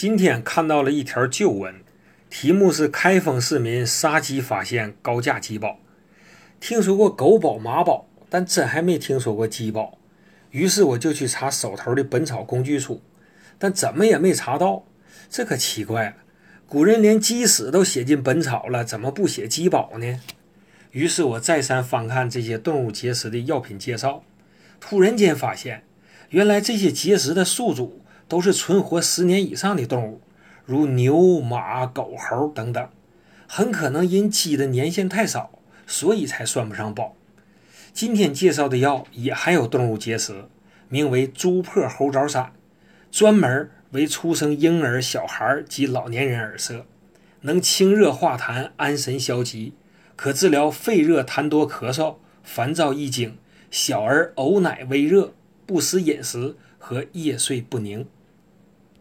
今天看到了一条旧闻，题目是“开封市民杀鸡发现高价鸡宝”。听说过狗宝、马宝，但真还没听说过鸡宝。于是我就去查手头的《本草工具书》，但怎么也没查到。这可奇怪了，古人连鸡屎都写进本草了，怎么不写鸡宝呢？于是我再三翻看这些动物结石的药品介绍，突然间发现，原来这些结石的宿主。都是存活十年以上的动物，如牛、马、狗、猴等等，很可能因鸡的年限太少，所以才算不上宝。今天介绍的药也含有动物结石，名为猪破猴枣散，专门为出生婴儿、小孩及老年人而设，能清热化痰、安神消积，可治疗肺热痰多、咳嗽、烦躁易惊、小儿呕奶微热、不思饮食和夜睡不宁。